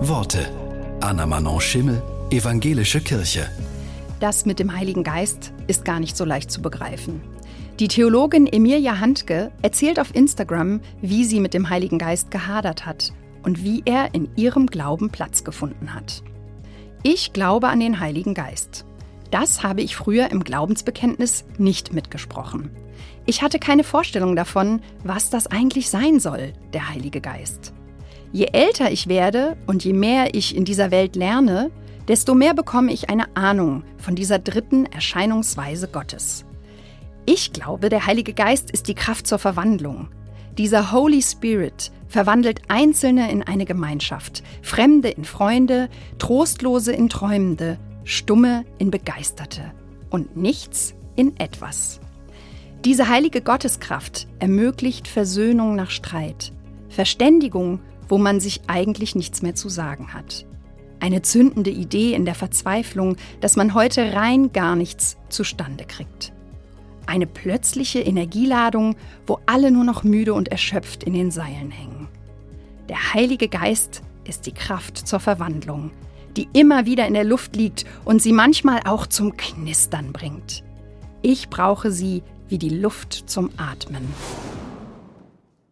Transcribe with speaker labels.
Speaker 1: Worte. Anna Manon Schimmel, Evangelische Kirche.
Speaker 2: Das mit dem Heiligen Geist ist gar nicht so leicht zu begreifen. Die Theologin Emilia Handke erzählt auf Instagram, wie sie mit dem Heiligen Geist gehadert hat und wie er in ihrem Glauben Platz gefunden hat. Ich glaube an den Heiligen Geist. Das habe ich früher im Glaubensbekenntnis nicht mitgesprochen. Ich hatte keine Vorstellung davon, was das eigentlich sein soll, der Heilige Geist. Je älter ich werde und je mehr ich in dieser Welt lerne, desto mehr bekomme ich eine Ahnung von dieser dritten Erscheinungsweise Gottes. Ich glaube, der Heilige Geist ist die Kraft zur Verwandlung. Dieser Holy Spirit verwandelt Einzelne in eine Gemeinschaft, Fremde in Freunde, Trostlose in Träumende, Stumme in Begeisterte und nichts in etwas. Diese heilige Gotteskraft ermöglicht Versöhnung nach Streit, Verständigung, wo man sich eigentlich nichts mehr zu sagen hat. Eine zündende Idee in der Verzweiflung, dass man heute rein gar nichts zustande kriegt. Eine plötzliche Energieladung, wo alle nur noch müde und erschöpft in den Seilen hängen. Der Heilige Geist ist die Kraft zur Verwandlung, die immer wieder in der Luft liegt und sie manchmal auch zum Knistern bringt. Ich brauche sie wie die Luft zum Atmen.